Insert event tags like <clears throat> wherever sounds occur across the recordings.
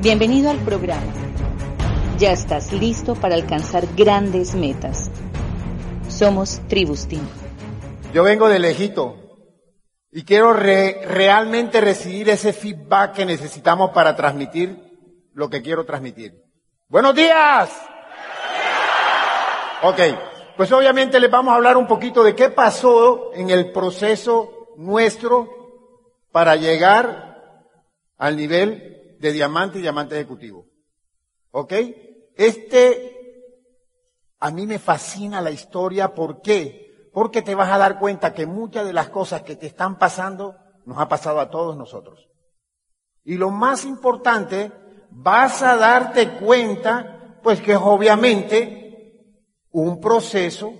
Bienvenido al programa. Ya estás listo para alcanzar grandes metas. Somos Tribustin. Yo vengo de lejito y quiero re- realmente recibir ese feedback que necesitamos para transmitir lo que quiero transmitir. Buenos días. Ok, pues obviamente les vamos a hablar un poquito de qué pasó en el proceso nuestro para llegar al nivel de diamante y diamante ejecutivo. ¿Ok? Este, a mí me fascina la historia. ¿Por qué? Porque te vas a dar cuenta que muchas de las cosas que te están pasando nos ha pasado a todos nosotros. Y lo más importante, vas a darte cuenta, pues que obviamente un proceso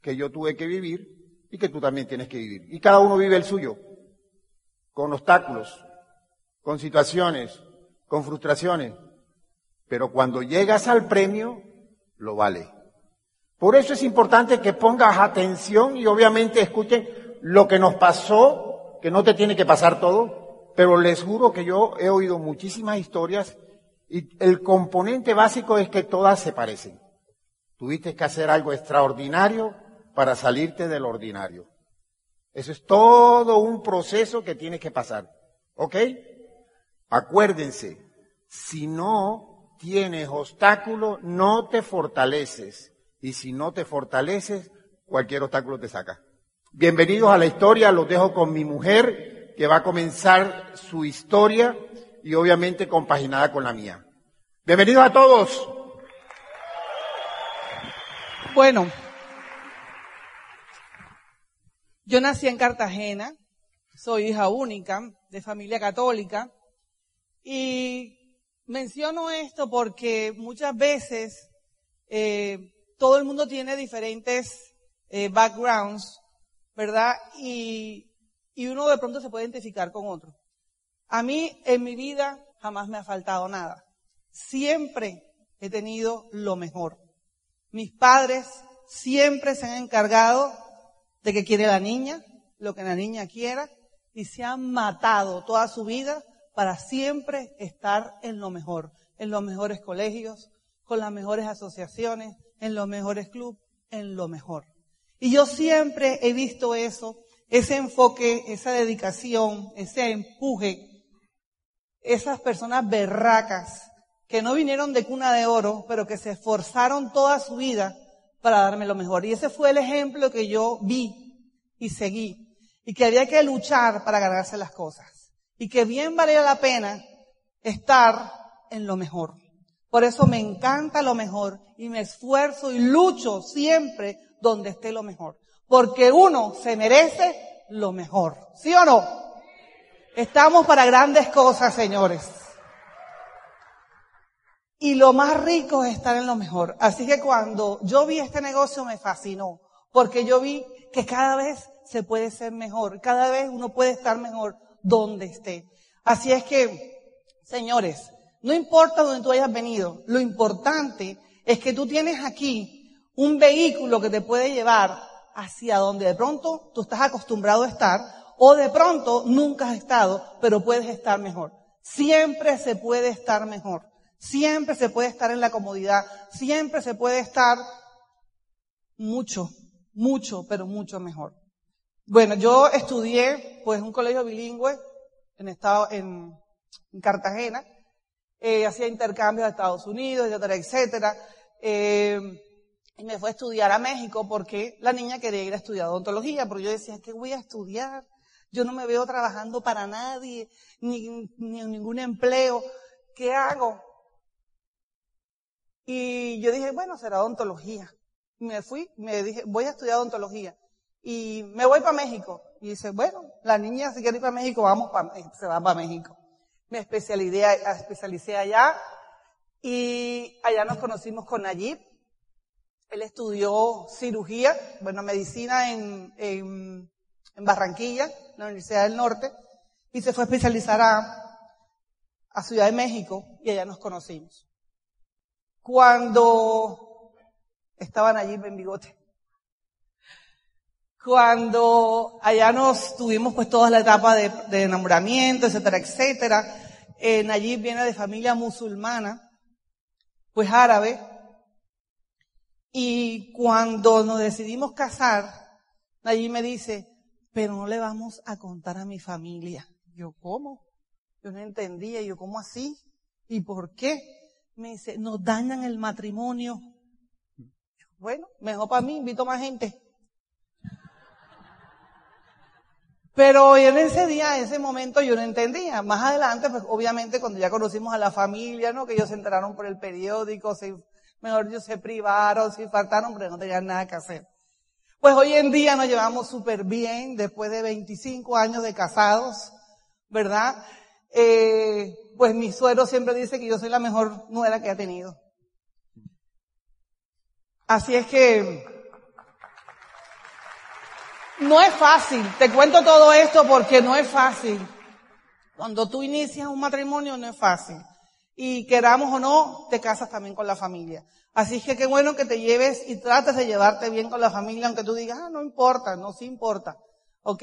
que yo tuve que vivir y que tú también tienes que vivir. Y cada uno vive el suyo, con obstáculos, con situaciones, con frustraciones. Pero cuando llegas al premio, lo vale. Por eso es importante que pongas atención y obviamente escuchen lo que nos pasó, que no te tiene que pasar todo, pero les juro que yo he oído muchísimas historias y el componente básico es que todas se parecen. Tuviste que hacer algo extraordinario para salirte del ordinario. Eso es todo un proceso que tienes que pasar. ¿Ok? Acuérdense, si no tienes obstáculo, no te fortaleces. Y si no te fortaleces, cualquier obstáculo te saca. Bienvenidos a la historia, los dejo con mi mujer, que va a comenzar su historia y obviamente compaginada con la mía. Bienvenidos a todos. Bueno, yo nací en Cartagena, soy hija única de familia católica y menciono esto porque muchas veces eh, todo el mundo tiene diferentes eh, backgrounds, ¿verdad? Y, y uno de pronto se puede identificar con otro. A mí en mi vida jamás me ha faltado nada. Siempre he tenido lo mejor. Mis padres siempre se han encargado de que quiere la niña, lo que la niña quiera, y se han matado toda su vida para siempre estar en lo mejor, en los mejores colegios, con las mejores asociaciones, en los mejores clubes, en lo mejor. Y yo siempre he visto eso, ese enfoque, esa dedicación, ese empuje, esas personas berracas que no vinieron de cuna de oro, pero que se esforzaron toda su vida para darme lo mejor. Y ese fue el ejemplo que yo vi y seguí. Y que había que luchar para ganarse las cosas. Y que bien valía la pena estar en lo mejor. Por eso me encanta lo mejor y me esfuerzo y lucho siempre donde esté lo mejor. Porque uno se merece lo mejor. ¿Sí o no? Estamos para grandes cosas, señores. Y lo más rico es estar en lo mejor. Así que cuando yo vi este negocio me fascinó, porque yo vi que cada vez se puede ser mejor, cada vez uno puede estar mejor donde esté. Así es que, señores, no importa donde tú hayas venido, lo importante es que tú tienes aquí un vehículo que te puede llevar hacia donde de pronto tú estás acostumbrado a estar o de pronto nunca has estado, pero puedes estar mejor. Siempre se puede estar mejor. Siempre se puede estar en la comodidad, siempre se puede estar mucho, mucho, pero mucho mejor. Bueno, yo estudié pues un colegio bilingüe en estado, en, en Cartagena, eh, hacía intercambios a Estados Unidos, etcétera, etcétera. Eh, y me fue a estudiar a México porque la niña quería ir a estudiar odontología, pero yo decía, ¿qué voy a estudiar? Yo no me veo trabajando para nadie, ni, ni en ningún empleo. ¿Qué hago? Y yo dije, bueno, será odontología. Me fui, me dije, voy a estudiar odontología. Y me voy para México. Y dice, bueno, la niña si quiere ir para México, vamos para, se va para México. Me especialicé, especialicé allá y allá nos conocimos con Nayib. Él estudió cirugía, bueno, medicina en, en, en Barranquilla, en la Universidad del Norte, y se fue a especializar a, a Ciudad de México y allá nos conocimos. Cuando estaban allí en Bigote. Cuando allá nos tuvimos pues toda la etapa de, de enamoramiento, etcétera, etcétera. Eh, Nayib viene de familia musulmana, pues árabe. Y cuando nos decidimos casar, Nayib me dice, pero no le vamos a contar a mi familia. Yo, ¿cómo? Yo no entendía. Yo, ¿cómo así? ¿Y por qué? Me dice, nos dañan el matrimonio. Bueno, mejor para mí, invito más gente. Pero en ese día, en ese momento yo no entendía. Más adelante, pues obviamente cuando ya conocimos a la familia, ¿no? Que ellos se enteraron por el periódico, se, mejor ellos se privaron, se faltaron, pero no tenían nada que hacer. Pues hoy en día nos llevamos súper bien, después de 25 años de casados, ¿verdad? Eh, pues mi suero siempre dice que yo soy la mejor nuera que ha tenido. Así es que no es fácil. Te cuento todo esto porque no es fácil. Cuando tú inicias un matrimonio no es fácil. Y queramos o no, te casas también con la familia. Así que qué bueno que te lleves y trates de llevarte bien con la familia, aunque tú digas, ah, no importa, no sí importa. ¿Ok?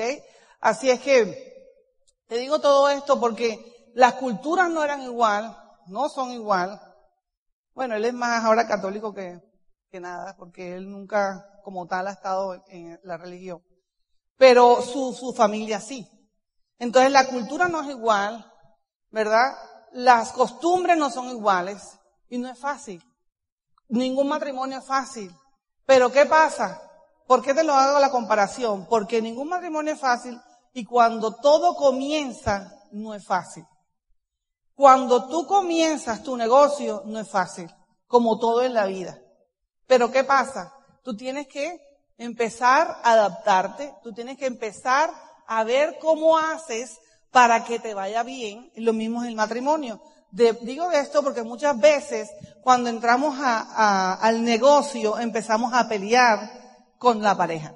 Así es que te digo todo esto porque las culturas no eran igual, no son igual. Bueno, él es más ahora católico que, que nada, porque él nunca como tal ha estado en la religión pero su, su familia sí. Entonces la cultura no es igual, ¿verdad? Las costumbres no son iguales y no es fácil. Ningún matrimonio es fácil. Pero ¿qué pasa? ¿Por qué te lo hago la comparación? Porque ningún matrimonio es fácil y cuando todo comienza no es fácil. Cuando tú comienzas tu negocio no es fácil, como todo en la vida. Pero ¿qué pasa? Tú tienes que empezar a adaptarte, tú tienes que empezar a ver cómo haces para que te vaya bien. Lo mismo es el matrimonio. digo esto porque muchas veces cuando entramos al negocio empezamos a pelear con la pareja.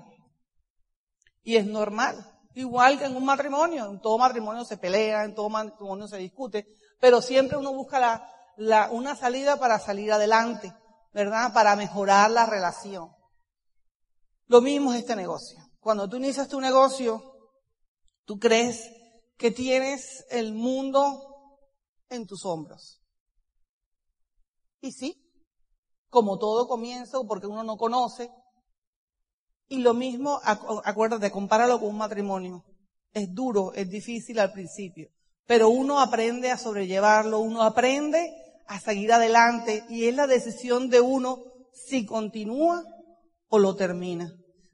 Y es normal. Igual que en un matrimonio. En todo matrimonio se pelea, en todo matrimonio se discute, pero siempre uno busca una salida para salir adelante, ¿verdad? Para mejorar la relación. Lo mismo es este negocio. Cuando tú inicias tu negocio, tú crees que tienes el mundo en tus hombros. Y sí, como todo comienza, porque uno no conoce. Y lo mismo, acuérdate, compáralo con un matrimonio. Es duro, es difícil al principio, pero uno aprende a sobrellevarlo, uno aprende a seguir adelante y es la decisión de uno si continúa o lo termina.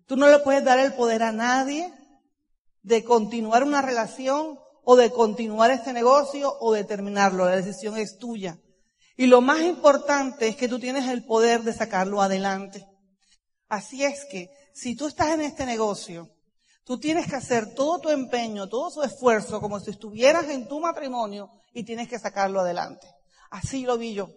Tú no le puedes dar el poder a nadie de continuar una relación o de continuar este negocio o de terminarlo. La decisión es tuya. Y lo más importante es que tú tienes el poder de sacarlo adelante. Así es que si tú estás en este negocio, tú tienes que hacer todo tu empeño, todo su esfuerzo como si estuvieras en tu matrimonio y tienes que sacarlo adelante. Así lo vi yo.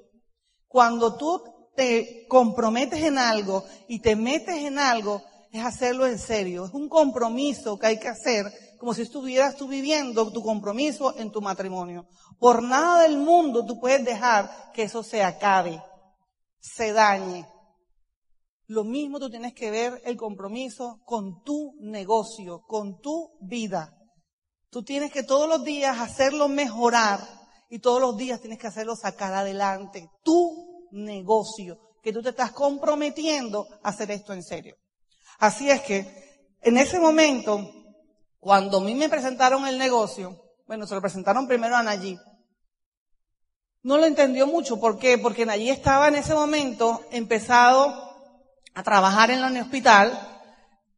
Cuando tú te comprometes en algo y te metes en algo, es hacerlo en serio. Es un compromiso que hay que hacer como si estuvieras tú viviendo tu compromiso en tu matrimonio. Por nada del mundo tú puedes dejar que eso se acabe, se dañe. Lo mismo tú tienes que ver el compromiso con tu negocio, con tu vida. Tú tienes que todos los días hacerlo mejorar y todos los días tienes que hacerlo sacar adelante. Tu negocio, que tú te estás comprometiendo a hacer esto en serio. Así es que, en ese momento, cuando a mí me presentaron el negocio, bueno, se lo presentaron primero a Nayib, no lo entendió mucho. ¿Por qué? Porque Nayib estaba en ese momento empezado a trabajar en el hospital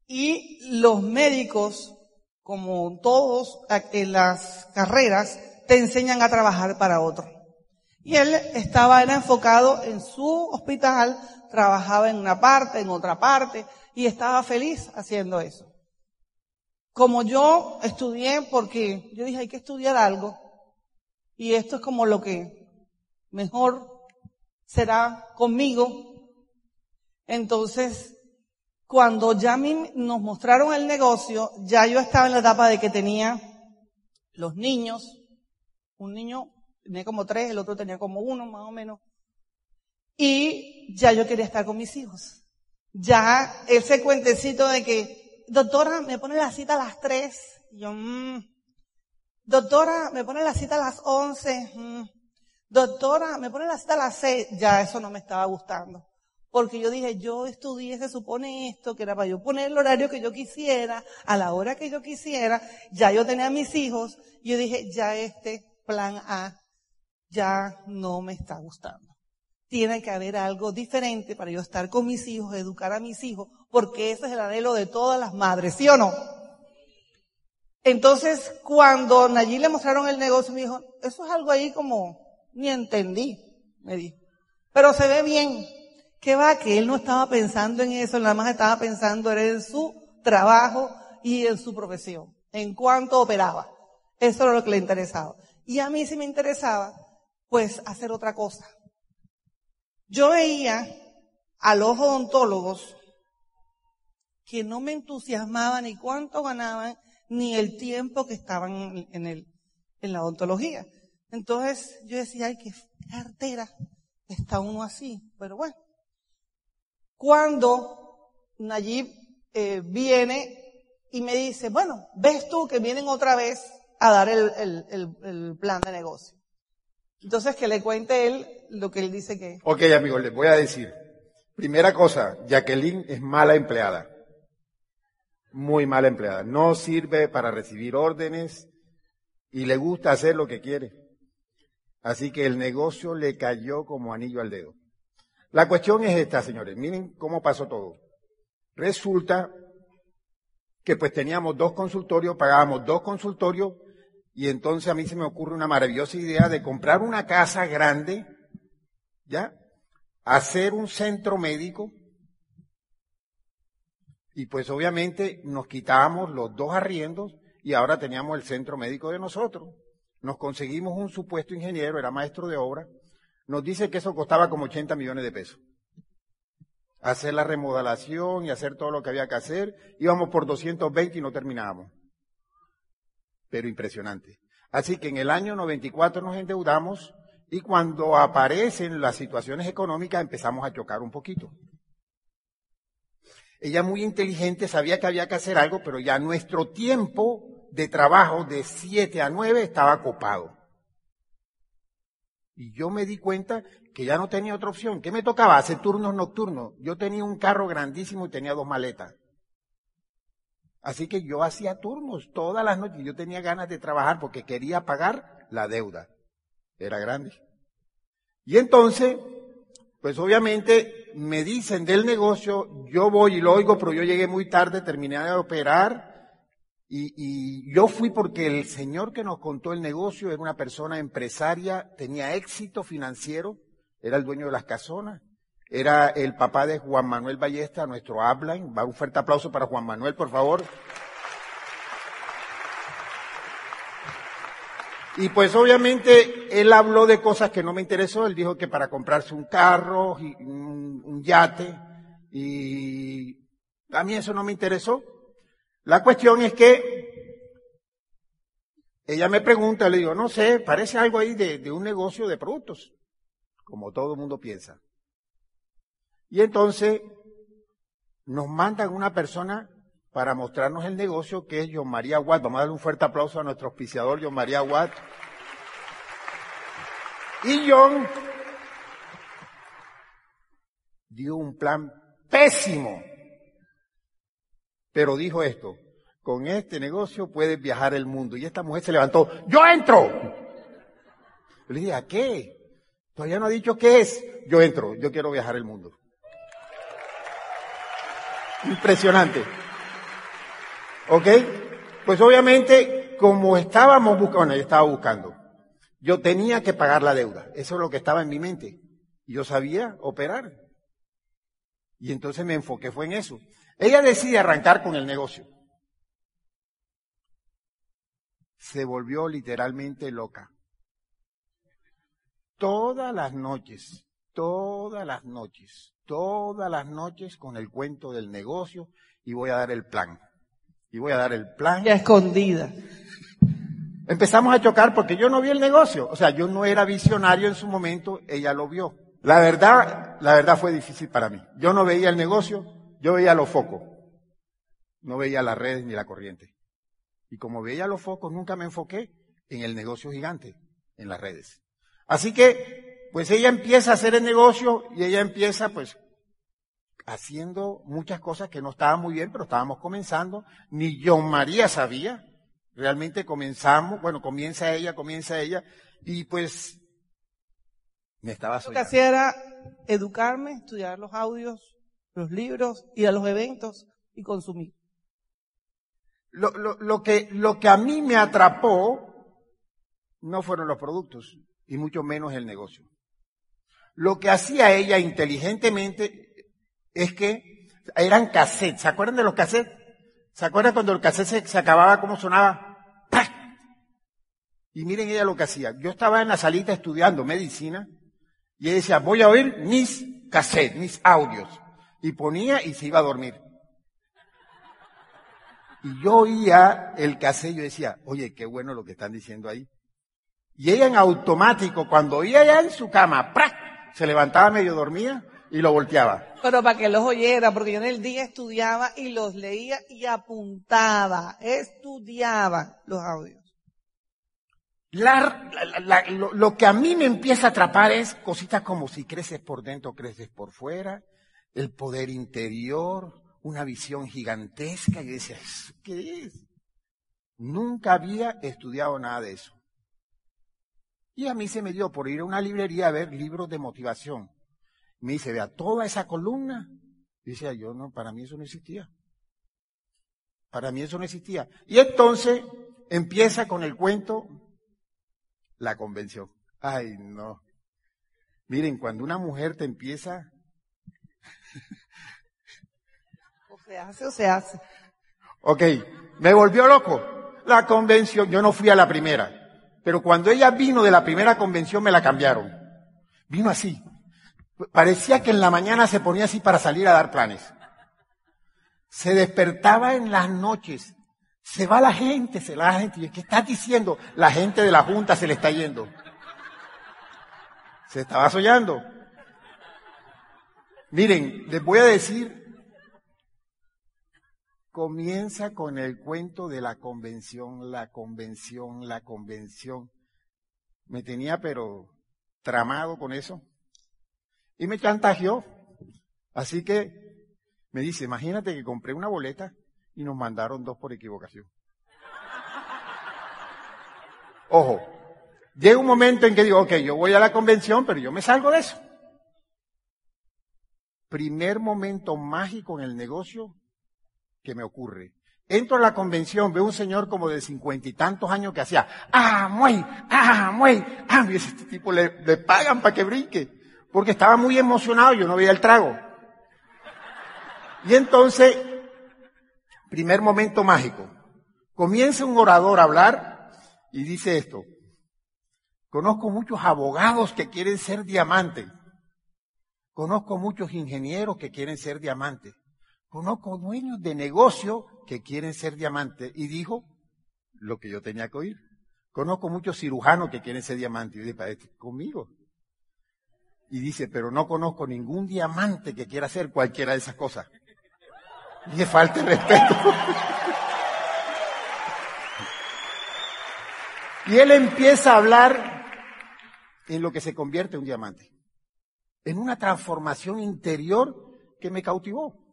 y los médicos, como todos en las carreras, te enseñan a trabajar para otro. Y él estaba, enfocado en su hospital, trabajaba en una parte, en otra parte, y estaba feliz haciendo eso. como yo estudié, porque yo dije hay que estudiar algo, y esto es como lo que mejor será conmigo. Entonces, cuando ya nos mostraron el negocio, ya yo estaba en la etapa de que tenía los niños, un niño tenía como tres, el otro tenía como uno, más o menos, y ya yo quería estar con mis hijos. Ya ese cuentecito de que, doctora, me pone la cita a las tres, y yo, mmm, doctora, me pone la cita a las once, mmm, doctora, me pone la cita a las seis, ya eso no me estaba gustando. Porque yo dije, yo estudié, se supone esto, que era para yo poner el horario que yo quisiera, a la hora que yo quisiera, ya yo tenía a mis hijos, y yo dije, ya este plan A ya no me está gustando. Tiene que haber algo diferente para yo estar con mis hijos, educar a mis hijos, porque ese es el anhelo de todas las madres, ¿sí o no? Entonces, cuando Nayí le mostraron el negocio, me dijo, eso es algo ahí como, ni entendí, me dijo. Pero se ve bien. ¿Qué va? Que él no estaba pensando en eso, nada más estaba pensando en su trabajo y en su profesión, en cuánto operaba. Eso era lo que le interesaba. Y a mí sí me interesaba, pues, hacer otra cosa. Yo veía a los odontólogos que no me entusiasmaba ni cuánto ganaban, ni el tiempo que estaban en, la odontología. Entonces yo decía, ay, qué cartera está uno así. Pero bueno, cuando Nayib eh, viene y me dice, bueno, ves tú que vienen otra vez a dar el, plan de negocio. Entonces que le cuente él lo que él dice que. Ok, amigos, les voy a decir. Primera cosa, Jacqueline es mala empleada. Muy mala empleada. No sirve para recibir órdenes y le gusta hacer lo que quiere. Así que el negocio le cayó como anillo al dedo. La cuestión es esta, señores. Miren cómo pasó todo. Resulta que pues teníamos dos consultorios, pagábamos dos consultorios y entonces a mí se me ocurre una maravillosa idea de comprar una casa grande, ¿ya? Hacer un centro médico y pues obviamente nos quitábamos los dos arriendos y ahora teníamos el centro médico de nosotros. Nos conseguimos un supuesto ingeniero, era maestro de obra, nos dice que eso costaba como 80 millones de pesos. Hacer la remodelación y hacer todo lo que había que hacer, íbamos por 220 y no terminábamos. Pero impresionante. Así que en el año 94 nos endeudamos y cuando aparecen las situaciones económicas empezamos a chocar un poquito. Ella muy inteligente sabía que había que hacer algo, pero ya nuestro tiempo de trabajo de 7 a 9 estaba copado. Y yo me di cuenta que ya no tenía otra opción. ¿Qué me tocaba? Hacer turnos nocturnos. Yo tenía un carro grandísimo y tenía dos maletas. Así que yo hacía turnos todas las noches. Yo tenía ganas de trabajar porque quería pagar la deuda. Era grande. Y entonces, pues obviamente me dicen del negocio, yo voy y lo oigo, pero yo llegué muy tarde, terminé de operar y, yo fui porque el señor que nos contó el negocio era una persona empresaria, tenía éxito financiero, era el dueño de las casonas, era el papá de Juan Manuel Ballesta, nuestro upline. Va un fuerte aplauso para Juan Manuel, por favor. Y pues obviamente él habló de cosas que no me interesó. Él dijo que para comprarse un carro, un yate, y a mí eso no me interesó. La cuestión es que ella me pregunta, le digo, no sé, parece algo ahí de, un negocio de productos, como todo el mundo piensa. Y entonces nos mandan una persona para mostrarnos el negocio que es John María Watt. Vamos a darle un fuerte aplauso a nuestro auspiciador John María Watt. Y John dio un plan pésimo pero dijo esto, con este negocio puedes viajar el mundo. Y esta mujer se levantó, yo entro. Le dije, ¿a qué? Todavía no ha dicho qué es. Yo entro, yo quiero viajar el mundo. Impresionante. ¿Ok? Pues obviamente, como estábamos buscando, bueno, yo estaba buscando, yo tenía que pagar la deuda. Eso es lo que estaba en mi mente. Yo sabía operar. Y entonces me enfoqué fue en eso. Ella decide arrancar con el negocio. se volvió literalmente loca. Todas las noches, todas las noches, todas las noches con el cuento del negocio y voy a dar el plan. Y voy a dar el plan. Ya escondida. Empezamos a chocar porque yo no vi el negocio. O sea, yo no era visionario en su momento, ella lo vio. La verdad, la verdad fue difícil para mí. Yo no veía el negocio, yo veía los focos. No veía las redes ni la corriente. Y como veía los focos, nunca me enfoqué en el negocio gigante, en las redes. Así que, pues ella empieza a hacer el negocio y ella empieza, pues, haciendo muchas cosas que no estaban muy bien, pero estábamos comenzando. Ni John María sabía. Realmente comenzamos, bueno, comienza ella, comienza ella, y pues me estaba Lo que hacía era educarme, estudiar los audios, los libros, ir a los eventos y consumir. Lo, lo, lo, que, lo que a mí me atrapó no fueron los productos, y mucho menos el negocio. Lo que hacía ella inteligentemente es que eran cassettes. ¿Se acuerdan de los cassettes? ¿Se acuerdan cuando el cassette se, acababa, cómo sonaba? ¡Pac! Y miren ella lo que hacía. Yo estaba en la salita estudiando medicina y ella decía, voy a oír mis cassettes, mis audios. Y ponía y se iba a dormir. Y yo oía el cassette yo decía, oye, qué bueno lo que están diciendo ahí. Y ella en automático, cuando oía ya en su cama, ¡prac! Se levantaba medio dormida y lo volteaba. Pero para que los oyera, porque yo en el día estudiaba y los leía y apuntaba, estudiaba los audios. La, la, la, lo, lo, que a mí me empieza a atrapar es cositas como si creces por dentro, creces por fuera, el poder interior, una visión gigantesca. Y yo decía, ¿qué es? Nunca había estudiado nada de eso. Y a mí se me dio por ir a una librería a ver libros de motivación. Me dice, vea, toda esa columna. Dice, yo no, para mí eso no existía. Para mí eso no existía. Y entonces empieza con el cuento la convención. Ay, no. Miren, cuando una mujer te empieza... <laughs> o se hace o se hace. Ok, me volvió loco. La convención, yo no fui a la primera. Pero cuando ella vino de la primera convención me la cambiaron. Vino así. Parecía que en la mañana se ponía así para salir a dar planes. Se despertaba en las noches. Se va la gente, se va la gente. ¿Qué estás diciendo? La gente de la Junta se le está yendo. Se estaba soñando. Miren, les voy a decir, comienza con el cuento de la convención, la convención, la convención. Me tenía pero tramado con eso. Y me chantajeó. Así que me dice, imagínate que compré una boleta y nos mandaron dos por equivocación. Ojo, llega un momento en que digo, ok, yo voy a la convención, pero yo me salgo de eso. Primer momento mágico en el negocio que me ocurre. Entro a la convención, veo un señor como de cincuenta y tantos años que hacía, ah, muy, ah, muy, ah, y este tipo le, le pagan para que brinque, porque estaba muy emocionado, yo no veía el trago. Y entonces, primer momento mágico, comienza un orador a hablar y dice esto, conozco muchos abogados que quieren ser diamantes, conozco muchos ingenieros que quieren ser diamantes, Conozco dueños de negocio que quieren ser diamantes. Y dijo lo que yo tenía que oír. Conozco muchos cirujanos que quieren ser diamantes. Y yo dije, para este, conmigo. Y dice, pero no conozco ningún diamante que quiera hacer cualquiera de esas cosas. Y le falta el respeto. <laughs> y él empieza a hablar en lo que se convierte en un diamante. En una transformación interior que me cautivó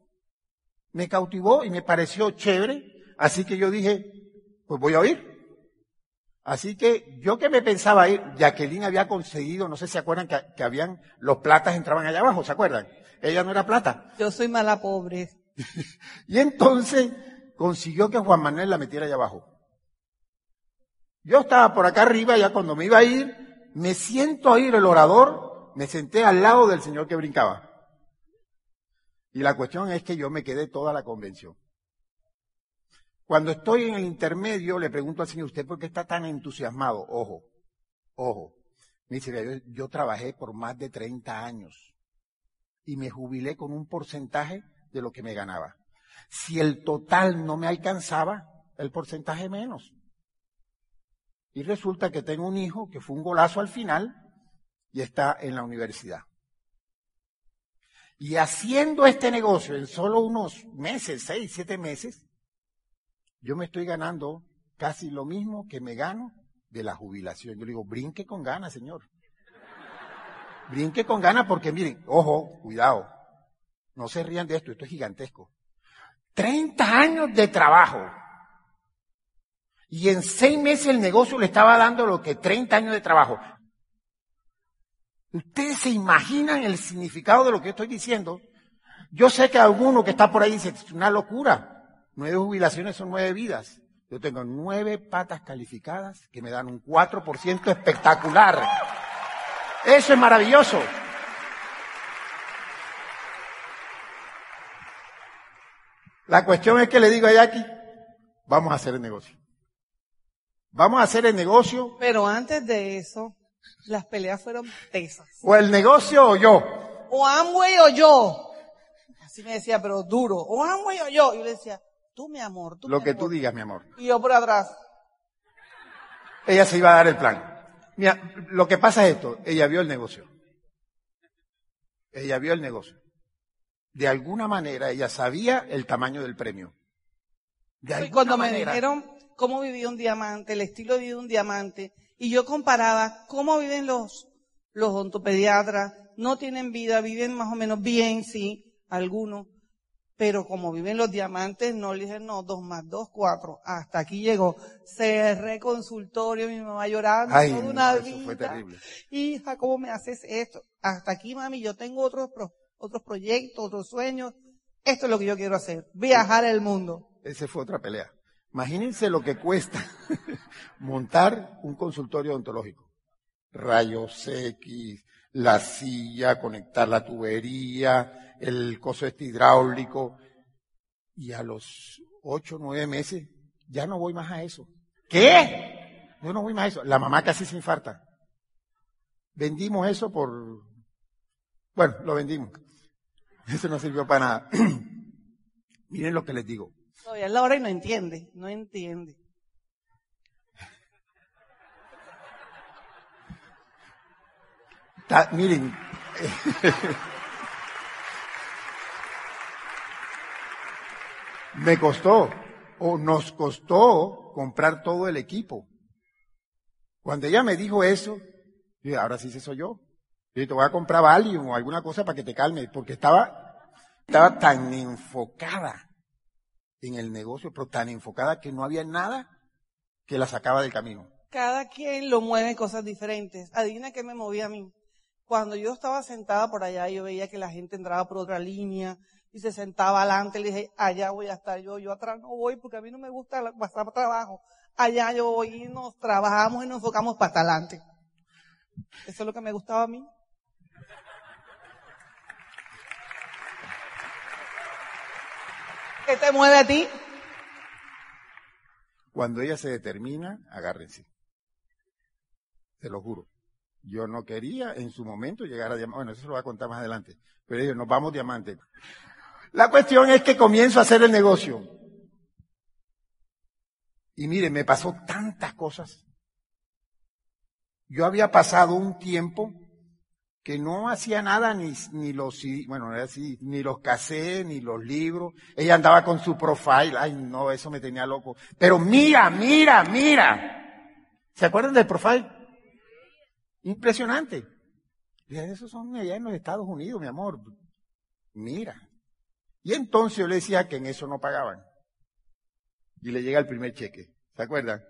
me cautivó y me pareció chévere, así que yo dije, pues voy a oír. Así que yo que me pensaba ir, Jacqueline había conseguido, no sé si se acuerdan que, que habían, los platas entraban allá abajo, ¿se acuerdan? Ella no era plata. Yo soy mala pobre. <laughs> y entonces consiguió que Juan Manuel la metiera allá abajo. Yo estaba por acá arriba, ya cuando me iba a ir, me siento a oír el orador, me senté al lado del señor que brincaba. Y la cuestión es que yo me quedé toda la convención. Cuando estoy en el intermedio, le pregunto al Señor, ¿usted por qué está tan entusiasmado? Ojo, ojo. Me dice, yo, yo trabajé por más de 30 años y me jubilé con un porcentaje de lo que me ganaba. Si el total no me alcanzaba, el porcentaje menos. Y resulta que tengo un hijo que fue un golazo al final y está en la universidad. Y haciendo este negocio en solo unos meses, seis, siete meses, yo me estoy ganando casi lo mismo que me gano de la jubilación. Yo le digo, brinque con ganas, señor. Brinque con ganas porque miren, ojo, cuidado, no se rían de esto, esto es gigantesco. 30 años de trabajo. Y en seis meses el negocio le estaba dando lo que 30 años de trabajo. ¿Ustedes se imaginan el significado de lo que estoy diciendo? Yo sé que alguno que está por ahí dice, es una locura. Nueve jubilaciones son nueve vidas. Yo tengo nueve patas calificadas que me dan un 4% espectacular. Eso es maravilloso. La cuestión es que le digo a Jackie, vamos a hacer el negocio. Vamos a hacer el negocio. Pero antes de eso, las peleas fueron tesas. O el negocio o yo. O Amway o yo. Así me decía, pero duro. O Amway o yo. Y yo le decía, tú mi amor, tú Lo mi que amor. tú digas, mi amor. Y yo por atrás. Ella se iba a dar el plan. Mira, lo que pasa es esto. Ella vio el negocio. Ella vio el negocio. De alguna manera ella sabía el tamaño del premio. De Y cuando me manera. dijeron cómo vivía un diamante, el estilo de vida de un diamante, y yo comparaba cómo viven los, los ontopediatras, no tienen vida, viven más o menos bien, sí, algunos, pero como viven los diamantes, no le dije, no, dos más dos, cuatro. Hasta aquí llegó. Cerré consultorio, mi mamá llorando Ay, toda una eso vida. fue terrible. Hija, ¿cómo me haces esto? Hasta aquí, mami, yo tengo otros, pro- otros proyectos, otros sueños. Esto es lo que yo quiero hacer. Viajar el mundo. Esa fue otra pelea. Imagínense lo que cuesta <laughs> montar un consultorio odontológico. Rayos X, la silla, conectar la tubería, el coso este hidráulico. Y a los ocho, nueve meses, ya no voy más a eso. ¿Qué? Yo no voy más a eso. La mamá casi se infarta. Vendimos eso por, bueno, lo vendimos. Eso no sirvió para nada. <clears throat> Miren lo que les digo. Todavía es la hora y no entiende, no entiende. Miren, me costó, o nos costó comprar todo el equipo. Cuando ella me dijo eso, dije, ahora sí se soy yo. Dije, te voy a comprar Valium o alguna cosa para que te calme, porque estaba, estaba tan enfocada en el negocio, pero tan enfocada que no había nada que la sacaba del camino. Cada quien lo mueve en cosas diferentes. Adivina qué me movía a mí. Cuando yo estaba sentada por allá, yo veía que la gente entraba por otra línea y se sentaba adelante. Le dije, allá voy a estar yo, yo atrás no voy porque a mí no me gusta pasar trabajo. Allá yo voy y nos trabajamos y nos enfocamos para adelante. Eso es lo que me gustaba a mí. ¿Qué te mueve a ti? Cuando ella se determina, agárrense. Te lo juro. Yo no quería en su momento llegar a diamante. Bueno, eso se lo voy a contar más adelante. Pero ellos, nos vamos diamante. La cuestión es que comienzo a hacer el negocio. Y mire, me pasó tantas cosas. Yo había pasado un tiempo que no hacía nada, ni, ni los, bueno, no era así, ni los cassettes, ni los libros. Ella andaba con su profile. Ay, no, eso me tenía loco. Pero mira, mira, mira. ¿Se acuerdan del profile? Impresionante. Esos son allá en los Estados Unidos, mi amor. Mira. Y entonces yo le decía que en eso no pagaban. Y le llega el primer cheque. ¿Se acuerdan?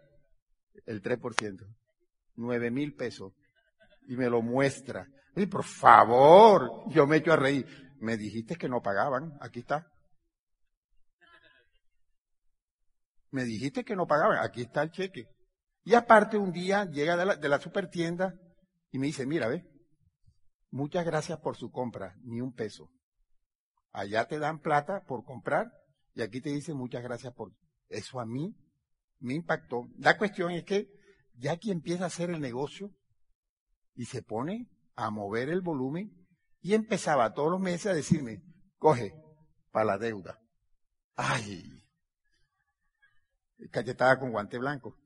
El 3%. Nueve mil pesos. Y me lo muestra. Y por favor, yo me echo a reír. Me dijiste que no pagaban. Aquí está. Me dijiste que no pagaban. Aquí está el cheque. Y aparte un día llega de la, de la supertienda y me dice, mira, ve, muchas gracias por su compra, ni un peso. Allá te dan plata por comprar y aquí te dicen muchas gracias por Eso a mí me impactó. La cuestión es que ya que empieza a hacer el negocio y se pone a mover el volumen y empezaba todos los meses a decirme, coge para la deuda. Ay, cachetada con guante blanco.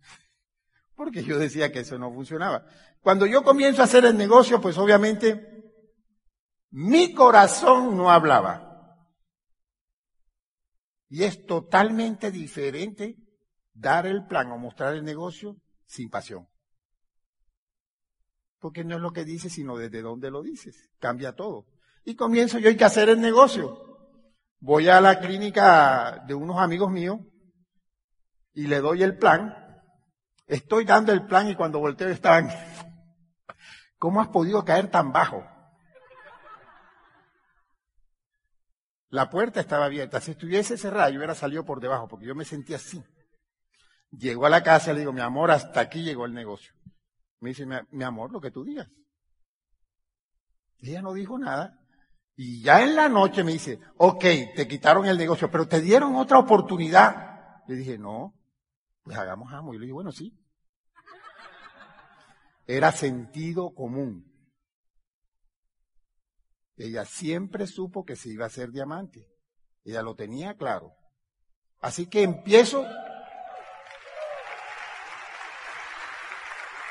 <laughs> Porque yo decía que eso no funcionaba. Cuando yo comienzo a hacer el negocio, pues obviamente mi corazón no hablaba. Y es totalmente diferente dar el plan o mostrar el negocio sin pasión. Porque no es lo que dices, sino desde dónde lo dices. Cambia todo. Y comienzo yo hay que hacer el negocio. Voy a la clínica de unos amigos míos y le doy el plan. Estoy dando el plan y cuando volteo están, <laughs> ¿cómo has podido caer tan bajo? La puerta estaba abierta. Si estuviese cerrada, yo hubiera salido por debajo, porque yo me sentía así. Llego a la casa y le digo, mi amor, hasta aquí llegó el negocio. Me dice, mi amor, lo que tú digas. Ella no dijo nada. Y ya en la noche me dice, ok, te quitaron el negocio, pero te dieron otra oportunidad. Le dije, no, pues hagamos amo. Y le dije, bueno, sí. Era sentido común. Ella siempre supo que se iba a hacer diamante. Ella lo tenía claro. Así que empiezo.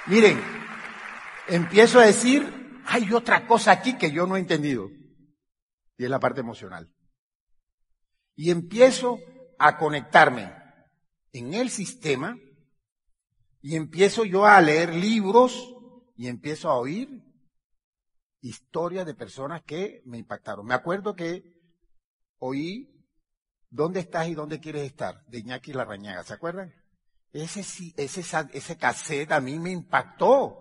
Miren, empiezo a decir, hay otra cosa aquí que yo no he entendido. Y es la parte emocional. Y empiezo a conectarme en el sistema y empiezo yo a leer libros y empiezo a oír historias de personas que me impactaron. Me acuerdo que oí ¿Dónde estás y dónde quieres estar? de Iñaki Larrañaga, ¿se acuerdan? Ese, ese, ese cassette a mí me impactó.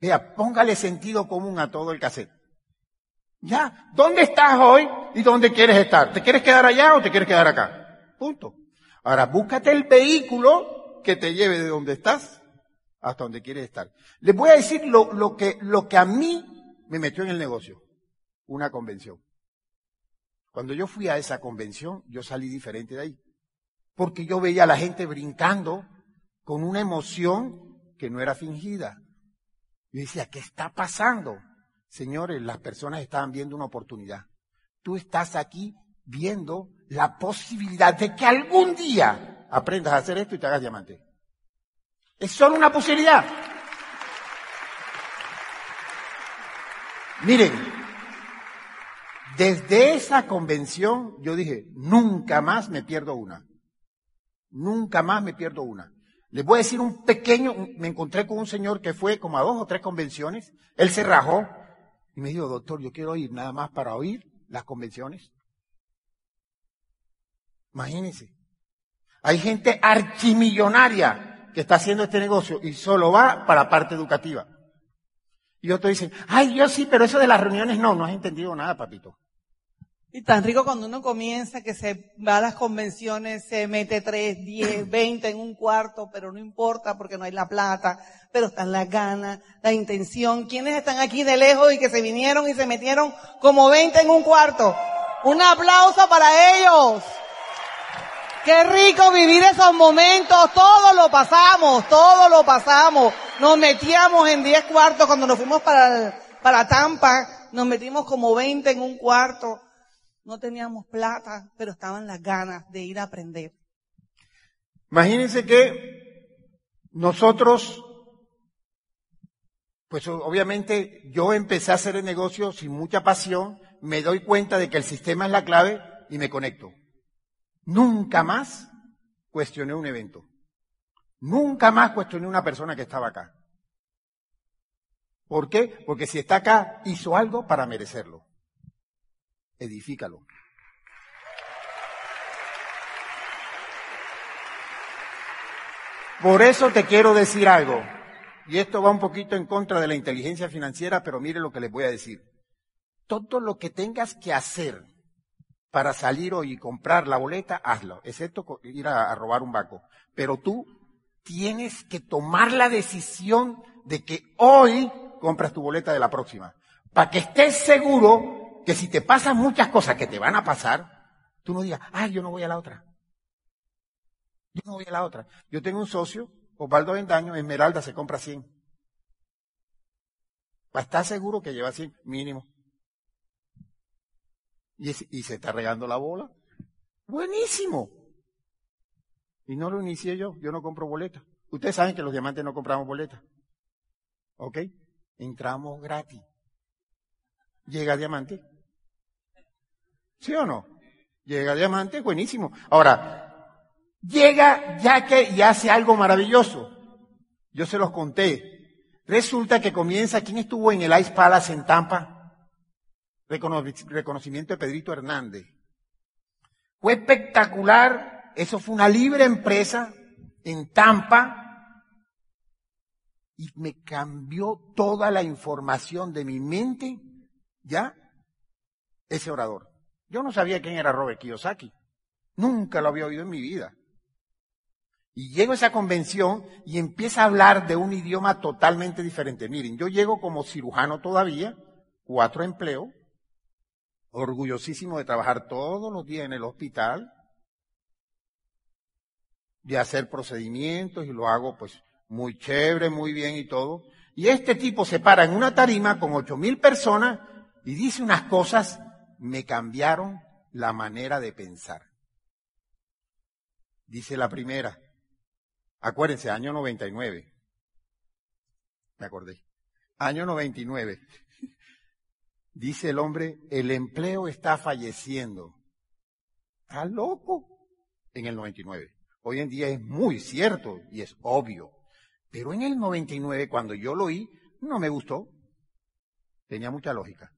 Vea, póngale sentido común a todo el cassette. Ya, ¿dónde estás hoy y dónde quieres estar? ¿Te quieres quedar allá o te quieres quedar acá? Punto. Ahora, búscate el vehículo que te lleve de donde estás hasta donde quieres estar. Les voy a decir lo, lo, que, lo que a mí me metió en el negocio. Una convención. Cuando yo fui a esa convención, yo salí diferente de ahí. Porque yo veía a la gente brincando con una emoción que no era fingida. Yo decía, ¿qué está pasando? Señores, las personas estaban viendo una oportunidad. Tú estás aquí viendo la posibilidad de que algún día aprendas a hacer esto y te hagas diamante. Es solo una posibilidad. Miren, desde esa convención yo dije, nunca más me pierdo una. Nunca más me pierdo una. Les voy a decir un pequeño, me encontré con un señor que fue como a dos o tres convenciones, él se rajó y me dijo, doctor, yo quiero ir nada más para oír las convenciones. Imagínense. Hay gente archimillonaria que está haciendo este negocio y solo va para la parte educativa. Y otros dicen, ay, yo sí, pero eso de las reuniones no, no has entendido nada, papito. Y tan rico cuando uno comienza que se va a las convenciones, se mete tres, diez, <laughs> veinte en un cuarto, pero no importa porque no hay la plata, pero están las ganas, la intención. ¿Quiénes están aquí de lejos y que se vinieron y se metieron como veinte en un cuarto? Un aplauso para ellos. Qué rico vivir esos momentos, todo lo pasamos, todo lo pasamos. Nos metíamos en diez cuartos cuando nos fuimos para, para Tampa, nos metimos como veinte en un cuarto no teníamos plata, pero estaban las ganas de ir a aprender. Imagínense que nosotros, pues obviamente yo empecé a hacer el negocio sin mucha pasión, me doy cuenta de que el sistema es la clave y me conecto. Nunca más cuestioné un evento. Nunca más cuestioné una persona que estaba acá. ¿Por qué? Porque si está acá, hizo algo para merecerlo edifícalo. Por eso te quiero decir algo, y esto va un poquito en contra de la inteligencia financiera, pero mire lo que les voy a decir. Todo lo que tengas que hacer para salir hoy y comprar la boleta, hazlo, excepto ir a, robar un banco. Pero tú tienes que tomar la decisión de que hoy compras tu boleta de la próxima, para que estés seguro que si te pasan muchas cosas que te van a pasar, tú no digas, ay, yo no voy a la otra. Yo no voy a la otra. Yo tengo un socio, Osvaldo Vendaño, Esmeralda se compra 100. Para estar seguro que lleva 100 mínimo. Y, y se está regando la bola. Buenísimo. Y no lo inicié yo, yo no compro boletas. Ustedes saben que los diamantes no compramos boletas. ¿Ok? Entramos gratis. Llega diamante. ¿Sí o no? Llega diamante, buenísimo. Ahora, llega ya que y hace algo maravilloso. Yo se los conté. Resulta que comienza, ¿quién estuvo en el Ice Palace en Tampa? reconocimiento de Pedrito Hernández. Fue espectacular, eso fue una libre empresa en Tampa y me cambió toda la información de mi mente, ¿ya? Ese orador. Yo no sabía quién era Robert Kiyosaki. Nunca lo había oído en mi vida. Y llego a esa convención y empieza a hablar de un idioma totalmente diferente. Miren, yo llego como cirujano todavía, cuatro empleos, orgullosísimo de trabajar todos los días en el hospital, de hacer procedimientos y lo hago pues muy chévere, muy bien y todo. Y este tipo se para en una tarima con ocho mil personas y dice unas cosas, me cambiaron la manera de pensar. Dice la primera, acuérdense, año 99. Me acordé. Año 99. <laughs> Dice el hombre, el empleo está falleciendo. ¿Está loco? En el 99. Hoy en día es muy cierto y es obvio. Pero en el 99, cuando yo lo oí, no me gustó. Tenía mucha lógica.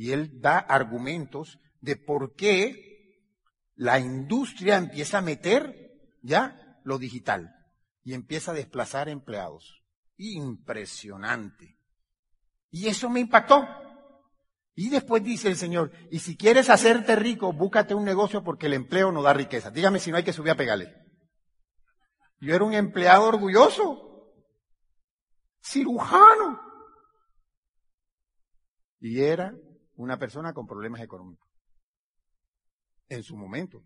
Y él da argumentos de por qué la industria empieza a meter ya lo digital y empieza a desplazar empleados. Impresionante. Y eso me impactó. Y después dice el Señor, y si quieres hacerte rico, búscate un negocio porque el empleo no da riqueza. Dígame si no hay que subir a pegarle. Yo era un empleado orgulloso, cirujano. Y era una persona con problemas económicos. En su momento.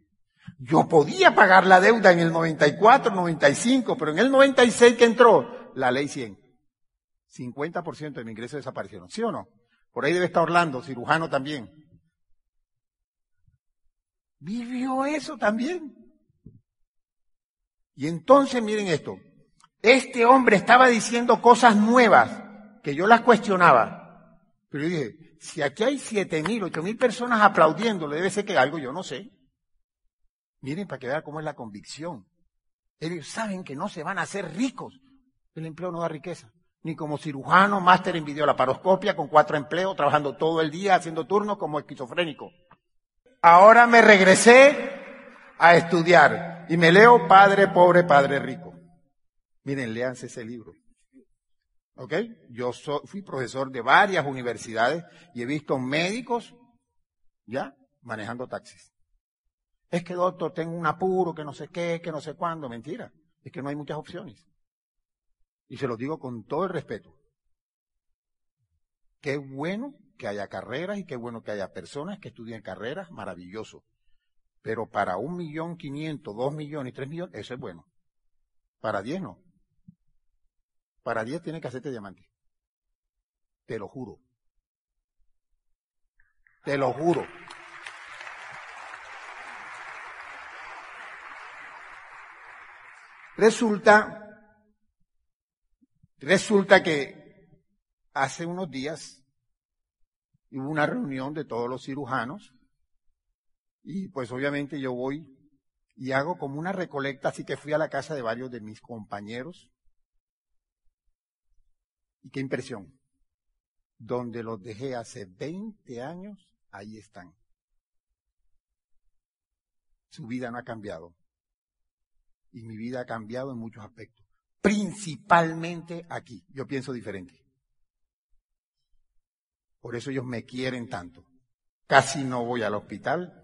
Yo podía pagar la deuda en el 94, 95, pero en el 96 que entró la ley 100. 50% de mi ingreso desaparecieron. ¿Sí o no? Por ahí debe estar Orlando, cirujano también. Vivió eso también. Y entonces miren esto. Este hombre estaba diciendo cosas nuevas que yo las cuestionaba. Pero yo dije, si aquí hay siete mil, ocho mil personas aplaudiéndole, debe ser que algo yo no sé. Miren para que vean cómo es la convicción. Ellos saben que no se van a hacer ricos. El empleo no da riqueza ni como cirujano, máster en videolaparoscopia con cuatro empleos, trabajando todo el día, haciendo turnos como esquizofrénico. Ahora me regresé a estudiar y me leo Padre Pobre, Padre Rico. Miren, léanse ese libro. ¿Ok? Yo fui profesor de varias universidades y he visto médicos, ¿ya? Manejando taxis. Es que doctor, tengo un apuro, que no sé qué, que no sé cuándo. Mentira. Es que no hay muchas opciones. Y se lo digo con todo el respeto. Qué bueno que haya carreras y qué bueno que haya personas que estudien carreras, maravilloso. Pero para un millón quinientos, dos millones, tres millones, eso es bueno. Para diez no. Para diez tiene que hacerte diamante. Te lo juro. Te lo juro. Resulta Resulta que hace unos días hubo una reunión de todos los cirujanos y pues obviamente yo voy y hago como una recolecta, así que fui a la casa de varios de mis compañeros. Y qué impresión. Donde los dejé hace 20 años, ahí están. Su vida no ha cambiado. Y mi vida ha cambiado en muchos aspectos principalmente aquí. Yo pienso diferente. Por eso ellos me quieren tanto. Casi no voy al hospital.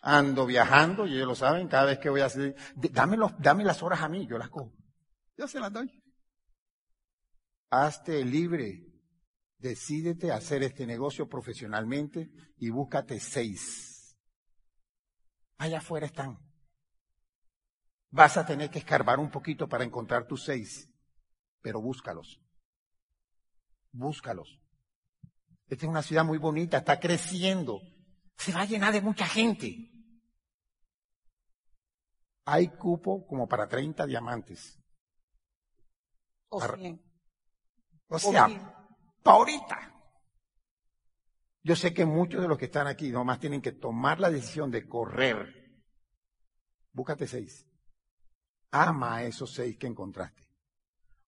Ando viajando, y ellos lo saben, cada vez que voy a hacer, dame, los, dame las horas a mí, yo las cojo. Yo se las doy. Hazte libre. Decídete a hacer este negocio profesionalmente y búscate seis. Allá afuera están. Vas a tener que escarbar un poquito para encontrar tus seis, pero búscalos. Búscalos. Esta es una ciudad muy bonita, está creciendo. Se va a llenar de mucha gente. Hay cupo como para 30 diamantes. O 100. O sea, para ahorita. Yo sé que muchos de los que están aquí nomás tienen que tomar la decisión de correr. Búscate seis. Ama a esos seis que encontraste.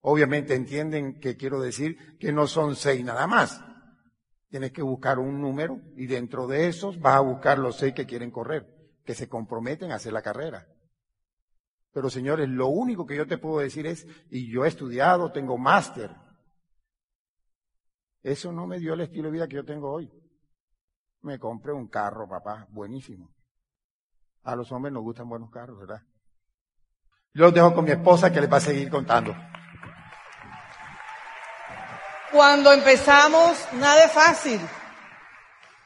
Obviamente entienden que quiero decir que no son seis nada más. Tienes que buscar un número y dentro de esos vas a buscar los seis que quieren correr, que se comprometen a hacer la carrera. Pero señores, lo único que yo te puedo decir es, y yo he estudiado, tengo máster. Eso no me dio el estilo de vida que yo tengo hoy. Me compré un carro, papá, buenísimo. A los hombres nos gustan buenos carros, ¿verdad? Yo los dejo con mi esposa que les va a seguir contando. Cuando empezamos, nada es fácil.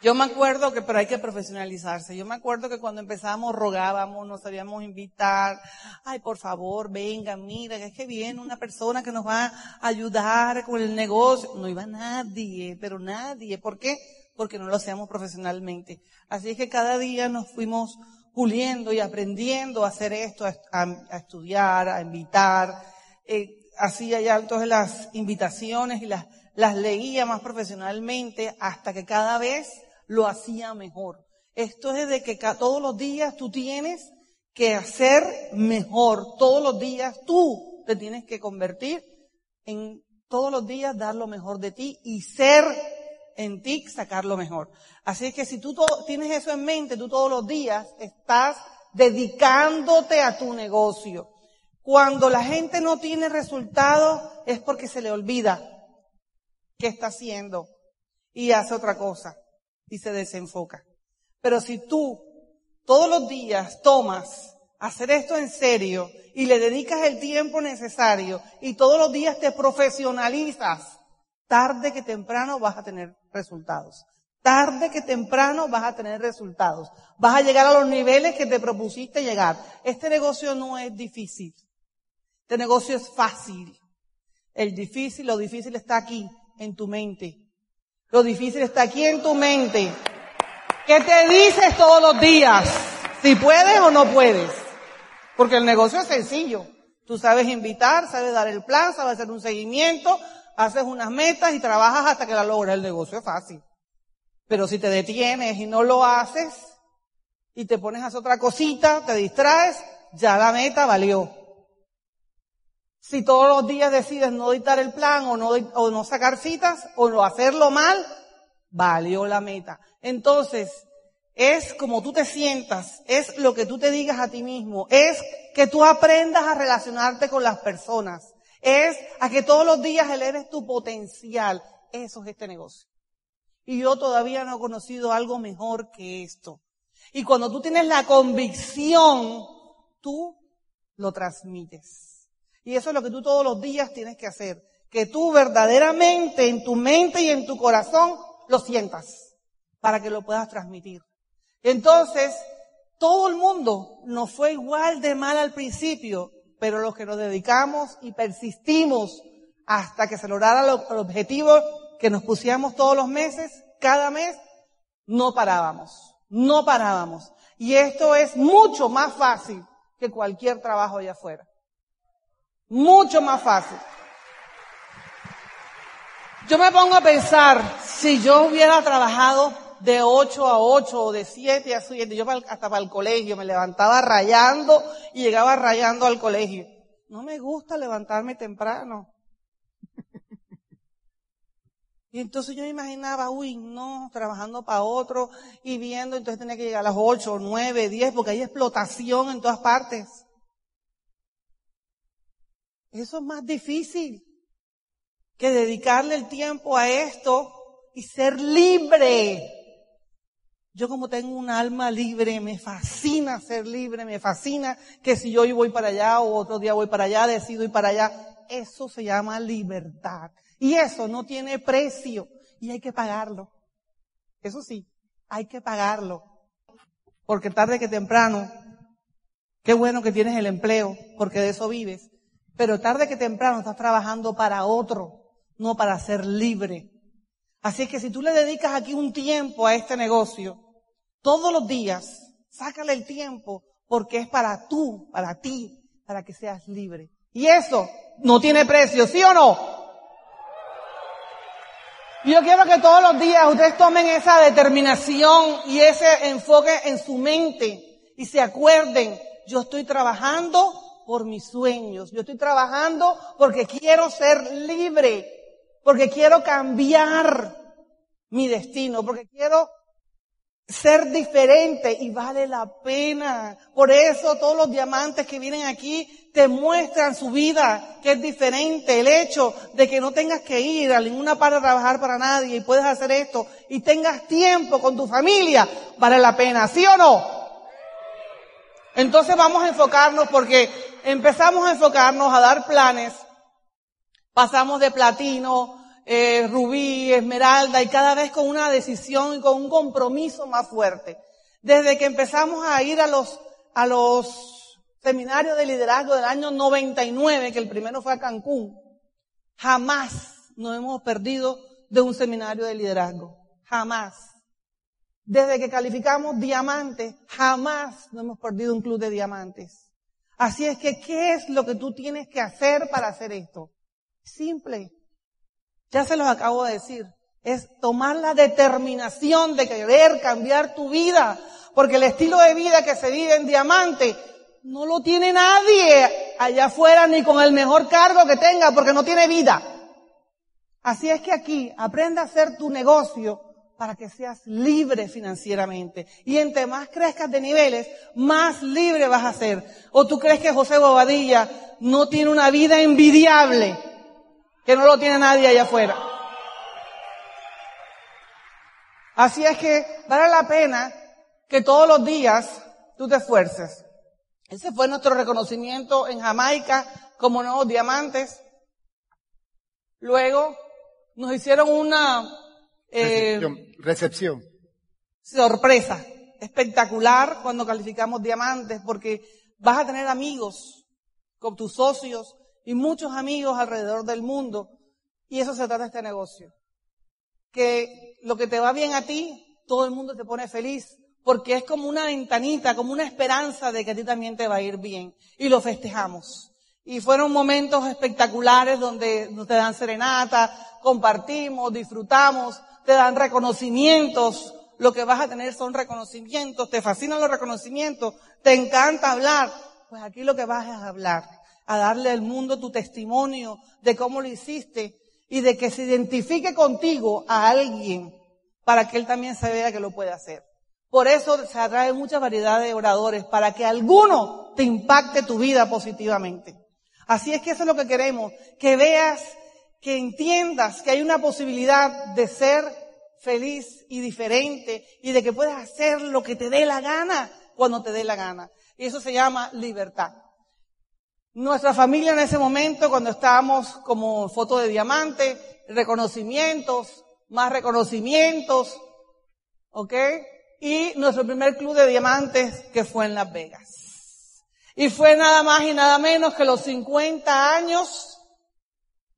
Yo me acuerdo que, pero hay que profesionalizarse. Yo me acuerdo que cuando empezamos rogábamos, nos sabíamos invitar. Ay, por favor, vengan, mira, es que viene una persona que nos va a ayudar con el negocio. No iba nadie, pero nadie. ¿Por qué? Porque no lo hacíamos profesionalmente. Así es que cada día nos fuimos puliendo y aprendiendo a hacer esto, a, estudiar, a invitar. Eh, hacía ya todas las invitaciones y las las leía más profesionalmente hasta que cada vez lo hacía mejor. Esto es de que todos los días tú tienes que hacer mejor. Todos los días tú te tienes que convertir en todos los días dar lo mejor de ti y ser en ti sacar lo mejor. Así que si tú tienes eso en mente, tú todos los días estás dedicándote a tu negocio. Cuando la gente no tiene resultados es porque se le olvida qué está haciendo y hace otra cosa y se desenfoca. Pero si tú todos los días tomas hacer esto en serio y le dedicas el tiempo necesario y todos los días te profesionalizas, tarde que temprano vas a tener resultados. Tarde que temprano vas a tener resultados. Vas a llegar a los niveles que te propusiste llegar. Este negocio no es difícil. Este negocio es fácil. El difícil, lo difícil está aquí, en tu mente. Lo difícil está aquí en tu mente. ¿Qué te dices todos los días? Si puedes o no puedes. Porque el negocio es sencillo. Tú sabes invitar, sabes dar el plan, sabes hacer un seguimiento, haces unas metas y trabajas hasta que la logras. El negocio es fácil. Pero si te detienes y no lo haces y te pones a hacer otra cosita, te distraes, ya la meta valió. Si todos los días decides no dictar el plan o no, o no sacar citas o no hacerlo mal, valió la meta. Entonces, es como tú te sientas, es lo que tú te digas a ti mismo, es que tú aprendas a relacionarte con las personas, es a que todos los días eleves tu potencial. Eso es este negocio. Y yo todavía no he conocido algo mejor que esto. Y cuando tú tienes la convicción, tú lo transmites. Y eso es lo que tú todos los días tienes que hacer. Que tú verdaderamente en tu mente y en tu corazón lo sientas para que lo puedas transmitir. Entonces, todo el mundo nos fue igual de mal al principio, pero los que nos dedicamos y persistimos hasta que se lograra el objetivo que nos pusiéramos todos los meses, cada mes, no parábamos, no parábamos. Y esto es mucho más fácil que cualquier trabajo allá afuera. Mucho más fácil. Yo me pongo a pensar, si yo hubiera trabajado de 8 a 8 o de 7 a 7, yo hasta para el colegio me levantaba rayando y llegaba rayando al colegio. No me gusta levantarme temprano. Y entonces yo me imaginaba, uy, no, trabajando para otro y viendo, entonces tenía que llegar a las 8, 9, 10, porque hay explotación en todas partes. Eso es más difícil que dedicarle el tiempo a esto y ser libre. Yo como tengo un alma libre, me fascina ser libre, me fascina que si yo hoy voy para allá o otro día voy para allá, decido ir para allá. Eso se llama libertad. Y eso no tiene precio y hay que pagarlo. Eso sí, hay que pagarlo. Porque tarde que temprano Qué bueno que tienes el empleo, porque de eso vives. Pero tarde que temprano estás trabajando para otro, no para ser libre. Así es que si tú le dedicas aquí un tiempo a este negocio, todos los días, sácale el tiempo porque es para tú, para ti, para que seas libre. Y eso no tiene precio, ¿sí o no? Yo quiero que todos los días ustedes tomen esa determinación y ese enfoque en su mente y se acuerden, yo estoy trabajando por mis sueños, yo estoy trabajando porque quiero ser libre, porque quiero cambiar mi destino, porque quiero ser diferente y vale la pena. Por eso todos los diamantes que vienen aquí te muestran su vida, que es diferente. El hecho de que no tengas que ir a ninguna parte a trabajar para nadie y puedes hacer esto y tengas tiempo con tu familia, vale la pena, ¿sí o no? Entonces vamos a enfocarnos porque empezamos a enfocarnos a dar planes. Pasamos de platino, eh, rubí, esmeralda, y cada vez con una decisión y con un compromiso más fuerte. Desde que empezamos a ir a los, a los seminarios de liderazgo del año 99, que el primero fue a Cancún, jamás nos hemos perdido de un seminario de liderazgo. Jamás. Desde que calificamos diamantes, jamás nos hemos perdido un club de diamantes. Así es que, ¿qué es lo que tú tienes que hacer para hacer esto? Simple. Ya se los acabo de decir. Es tomar la determinación de querer cambiar tu vida. Porque el estilo de vida que se vive en diamante no lo tiene nadie allá afuera ni con el mejor cargo que tenga porque no tiene vida. Así es que aquí aprende a hacer tu negocio para que seas libre financieramente. Y entre más crezcas de niveles, más libre vas a ser. ¿O tú crees que José Bobadilla no tiene una vida envidiable? que no lo tiene nadie allá afuera. Así es que vale la pena que todos los días tú te esfuerces. Ese fue nuestro reconocimiento en Jamaica como nuevos diamantes. Luego nos hicieron una eh, recepción. sorpresa espectacular cuando calificamos diamantes porque vas a tener amigos con tus socios y muchos amigos alrededor del mundo. Y eso se trata de este negocio. Que lo que te va bien a ti, todo el mundo te pone feliz, porque es como una ventanita, como una esperanza de que a ti también te va a ir bien. Y lo festejamos. Y fueron momentos espectaculares donde te dan serenata, compartimos, disfrutamos, te dan reconocimientos. Lo que vas a tener son reconocimientos, te fascinan los reconocimientos, te encanta hablar. Pues aquí lo que vas es a hablar a darle al mundo tu testimonio de cómo lo hiciste y de que se identifique contigo a alguien para que él también se vea que lo puede hacer. Por eso se atrae mucha variedad de oradores, para que alguno te impacte tu vida positivamente. Así es que eso es lo que queremos, que veas, que entiendas que hay una posibilidad de ser feliz y diferente y de que puedes hacer lo que te dé la gana cuando te dé la gana. Y eso se llama libertad. Nuestra familia en ese momento, cuando estábamos como foto de diamante, reconocimientos, más reconocimientos, ¿ok? Y nuestro primer club de diamantes que fue en Las Vegas. Y fue nada más y nada menos que los 50 años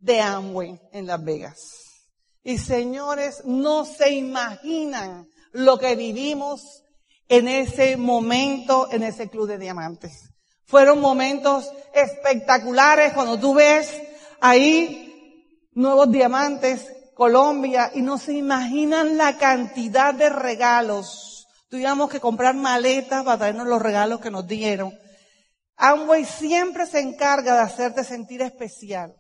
de Amway en Las Vegas. Y señores, no se imaginan lo que vivimos en ese momento en ese club de diamantes. Fueron momentos espectaculares cuando tú ves ahí nuevos diamantes, Colombia, y no se imaginan la cantidad de regalos. Tuvimos que comprar maletas para traernos los regalos que nos dieron. Amway siempre se encarga de hacerte sentir especial.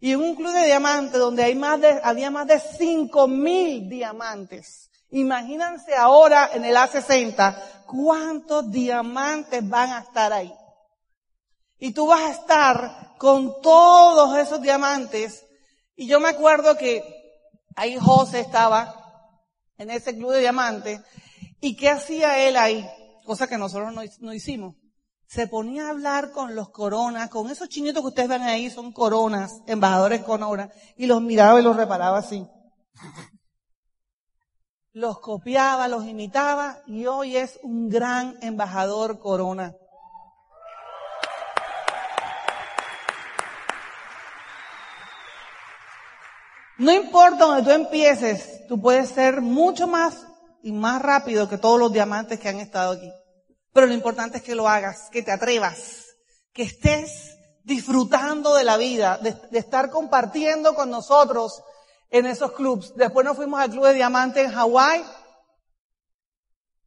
Y en un club de diamantes donde hay más de, había más de cinco mil diamantes. Imagínense ahora en el A60 cuántos diamantes van a estar ahí. Y tú vas a estar con todos esos diamantes. Y yo me acuerdo que ahí José estaba en ese club de diamantes. ¿Y qué hacía él ahí? Cosa que nosotros no, hicimos se ponía a hablar con los coronas, con esos chinitos que ustedes ven ahí, son coronas, embajadores coronas, y los miraba y los reparaba así. Los copiaba, los imitaba, y hoy es un gran embajador corona. No importa donde tú empieces, tú puedes ser mucho más y más rápido que todos los diamantes que han estado aquí. Pero lo importante es que lo hagas, que te atrevas, que estés disfrutando de la vida, de, estar compartiendo con nosotros en esos clubs. Después nos fuimos al Club de Diamante en Hawái.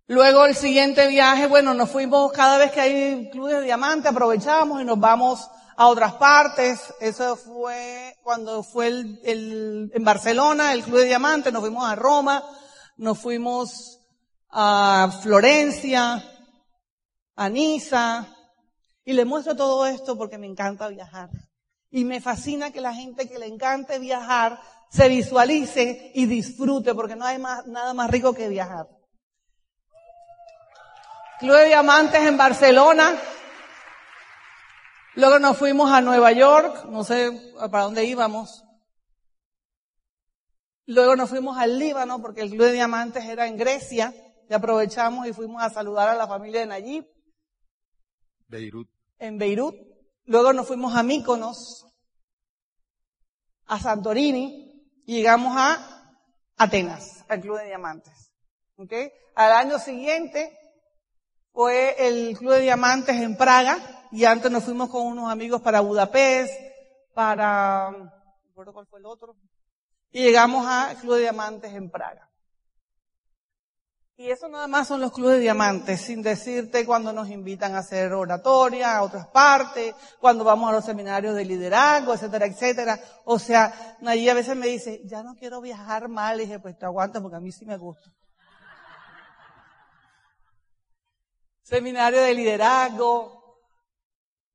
Luego el siguiente viaje, bueno, nos fuimos cada vez que hay Club de Diamante, aprovechamos y nos vamos a otras partes. Eso fue cuando fue el, el, en Barcelona, el Club de Diamante, nos fuimos a Roma, nos fuimos a Florencia, a y le muestro todo esto porque me encanta viajar. Y me fascina que la gente que le encante viajar se visualice y disfrute, porque no hay más, nada más rico que viajar. Club de Diamantes en Barcelona. Luego nos fuimos a Nueva York, no sé para dónde íbamos. Luego nos fuimos al Líbano porque el Club de Diamantes era en Grecia y aprovechamos y fuimos a saludar a la familia de Nayib. Beirut. En Beirut. Luego nos fuimos a Míconos, a Santorini, y llegamos a Atenas, al Club de Diamantes. ¿Okay? Al año siguiente fue el Club de Diamantes en Praga y antes nos fuimos con unos amigos para Budapest, para, recuerdo cuál fue el otro, y llegamos al Club de Diamantes en Praga. Y eso nada más son los clubes de diamantes, sin decirte cuando nos invitan a hacer oratoria a otras partes, cuando vamos a los seminarios de liderazgo, etcétera, etcétera. O sea, allí a veces me dice, ya no quiero viajar mal, y dije, pues te aguanta porque a mí sí me gusta. Seminario de liderazgo,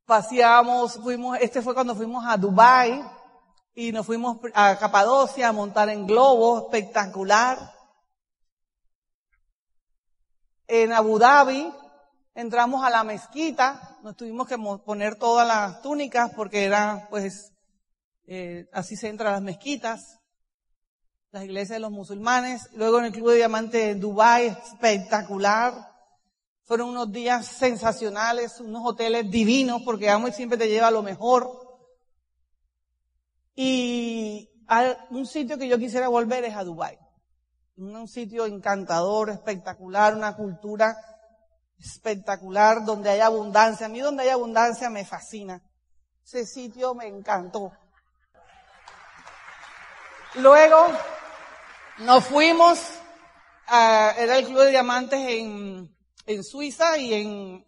paseamos, fuimos, este fue cuando fuimos a Dubai y nos fuimos a Capadocia a montar en globo, espectacular en Abu Dhabi, entramos a la mezquita, nos tuvimos que poner todas las túnicas porque era, pues, eh, así se entran las mezquitas, las iglesias de los musulmanes. Luego en el Club de Diamante en Dubai, espectacular. Fueron unos días sensacionales, unos hoteles divinos porque Amo siempre te lleva lo mejor. Y un sitio que yo quisiera volver es a Dubai un sitio encantador, espectacular, una cultura espectacular donde hay abundancia. A mí donde hay abundancia me fascina. Ese sitio me encantó. Luego nos fuimos, a, era el Club de Diamantes en, en Suiza y en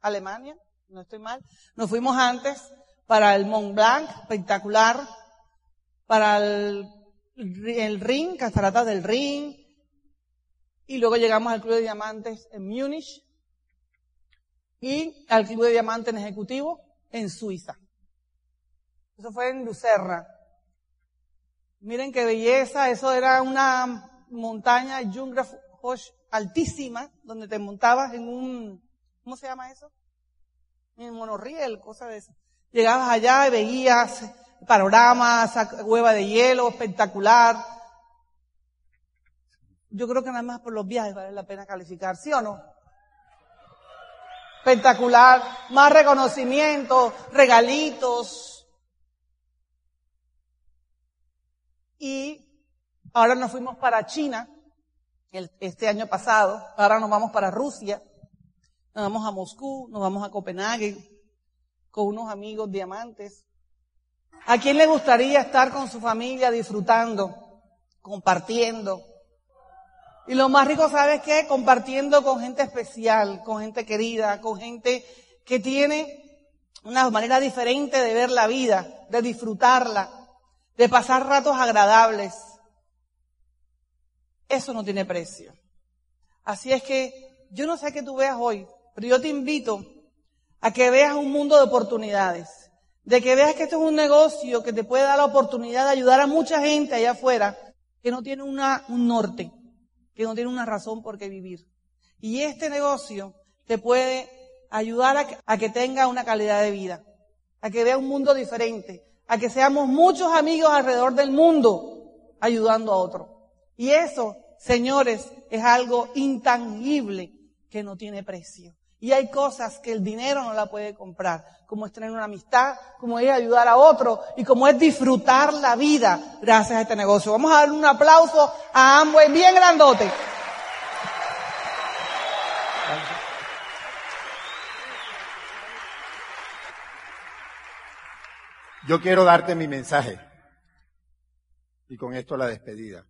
Alemania, no estoy mal. Nos fuimos antes para el Mont Blanc, espectacular, para el el ring, cataratas del ring, y luego llegamos al Club de Diamantes en Múnich y al Club de Diamantes en Ejecutivo en Suiza. Eso fue en Lucerna. Miren qué belleza, eso era una montaña Jungfraujoch altísima, donde te montabas en un, ¿cómo se llama eso? En monorriel, cosa de eso. Llegabas allá y veías panoramas, hueva de hielo, espectacular. Yo creo que nada más por los viajes vale la pena calificar, ¿sí o no? Espectacular, más reconocimiento, regalitos. Y ahora nos fuimos para China, este año pasado, ahora nos vamos para Rusia, nos vamos a Moscú, nos vamos a Copenhague, con unos amigos diamantes. ¿A quién le gustaría estar con su familia disfrutando, compartiendo? Y lo más rico, ¿sabes qué? Compartiendo con gente especial, con gente querida, con gente que tiene una manera diferente de ver la vida, de disfrutarla, de pasar ratos agradables. Eso no tiene precio. Así es que yo no sé qué tú veas hoy, pero yo te invito a que veas un mundo de oportunidades de que veas que esto es un negocio que te puede dar la oportunidad de ayudar a mucha gente allá afuera que no tiene una, un norte, que no tiene una razón por qué vivir. Y este negocio te puede ayudar a que, a que tenga una calidad de vida, a que vea un mundo diferente, a que seamos muchos amigos alrededor del mundo ayudando a otro. Y eso, señores, es algo intangible que no tiene precio. Y hay cosas que el dinero no la puede comprar, como es tener una amistad, como es ayudar a otro y como es disfrutar la vida gracias a este negocio. Vamos a darle un aplauso a Amway bien grandote. Yo quiero darte mi mensaje. Y con esto la despedida.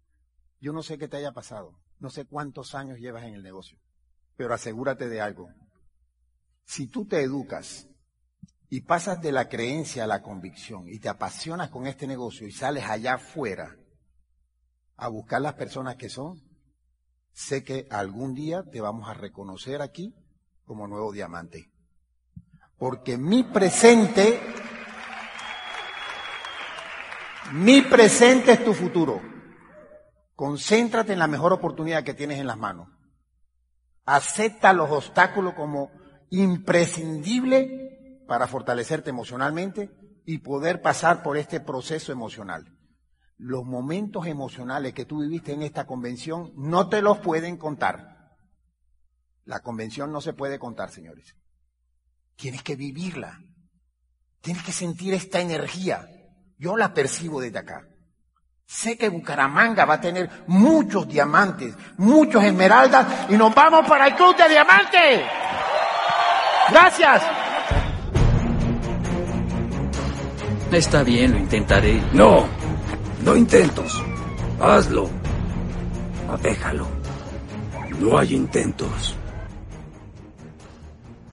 Yo no sé qué te haya pasado. No sé cuántos años llevas en el negocio. Pero asegúrate de algo. Si tú te educas y pasas de la creencia a la convicción y te apasionas con este negocio y sales allá afuera a buscar las personas que son, sé que algún día te vamos a reconocer aquí como nuevo diamante. Porque mi presente mi presente es tu futuro. Concéntrate en la mejor oportunidad que tienes en las manos. Acepta los obstáculos como imprescindible para fortalecerte emocionalmente y poder pasar por este proceso emocional. Los momentos emocionales que tú viviste en esta convención no te los pueden contar. La convención no se puede contar, señores. Tienes que vivirla. Tienes que sentir esta energía. Yo la percibo desde acá. Sé que Bucaramanga va a tener muchos diamantes, muchos esmeraldas y nos vamos para el Club de Diamantes. Gracias. Está bien, lo intentaré. No, no intentos. Hazlo. Déjalo. No hay intentos.